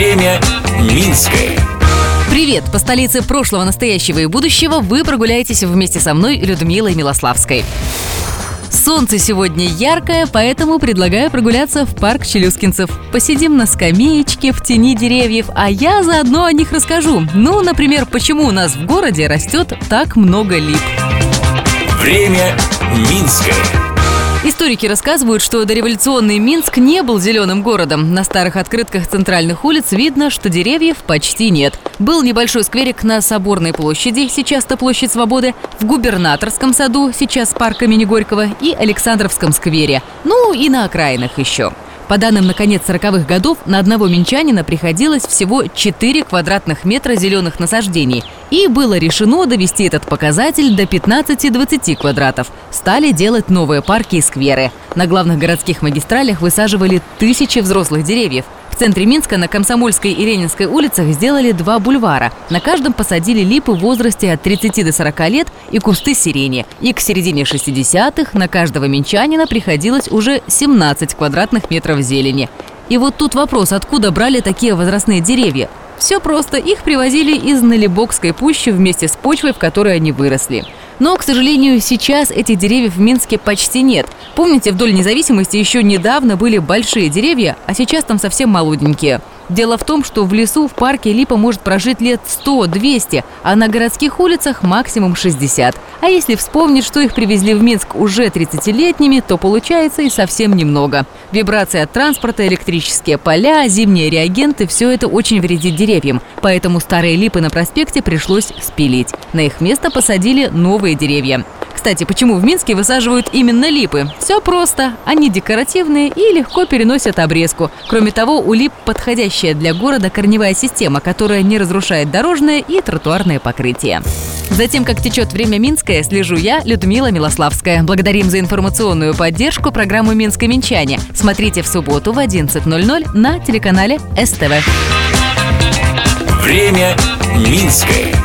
Время Минское. Привет! По столице прошлого, настоящего и будущего вы прогуляетесь вместе со мной, Людмилой Милославской. Солнце сегодня яркое, поэтому предлагаю прогуляться в парк Челюскинцев. Посидим на скамеечке в тени деревьев, а я заодно о них расскажу. Ну, например, почему у нас в городе растет так много лип. Время Минское. Историки рассказывают, что дореволюционный Минск не был зеленым городом. На старых открытках центральных улиц видно, что деревьев почти нет. Был небольшой скверик на Соборной площади, сейчас-то площадь Свободы, в Губернаторском саду, сейчас парк имени Горького, и Александровском сквере. Ну и на окраинах еще. По данным на конец 40-х годов, на одного минчанина приходилось всего 4 квадратных метра зеленых насаждений. И было решено довести этот показатель до 15-20 квадратов. Стали делать новые парки и скверы. На главных городских магистралях высаживали тысячи взрослых деревьев – центре Минска на Комсомольской и Ленинской улицах сделали два бульвара. На каждом посадили липы в возрасте от 30 до 40 лет и кусты сирени. И к середине 60-х на каждого минчанина приходилось уже 17 квадратных метров зелени. И вот тут вопрос, откуда брали такие возрастные деревья? Все просто, их привозили из Налибокской пущи вместе с почвой, в которой они выросли. Но, к сожалению, сейчас этих деревьев в Минске почти нет. Помните, вдоль независимости еще недавно были большие деревья, а сейчас там совсем молоденькие. Дело в том, что в лесу в парке липа может прожить лет 100-200, а на городских улицах максимум 60. А если вспомнить, что их привезли в Минск уже 30-летними, то получается и совсем немного. Вибрации от транспорта, электрические поля, зимние реагенты – все это очень вредит деревьям. Поэтому старые липы на проспекте пришлось спилить. На их место посадили новые деревья. Кстати, почему в Минске высаживают именно липы? Все просто. Они декоративные и легко переносят обрезку. Кроме того, у лип подходящая для города корневая система, которая не разрушает дорожное и тротуарное покрытие. Затем, как течет время Минское, слежу я, Людмила Милославская. Благодарим за информационную поддержку программу «Минское Минчане». Смотрите в субботу в 11.00 на телеканале СТВ. Время Минское.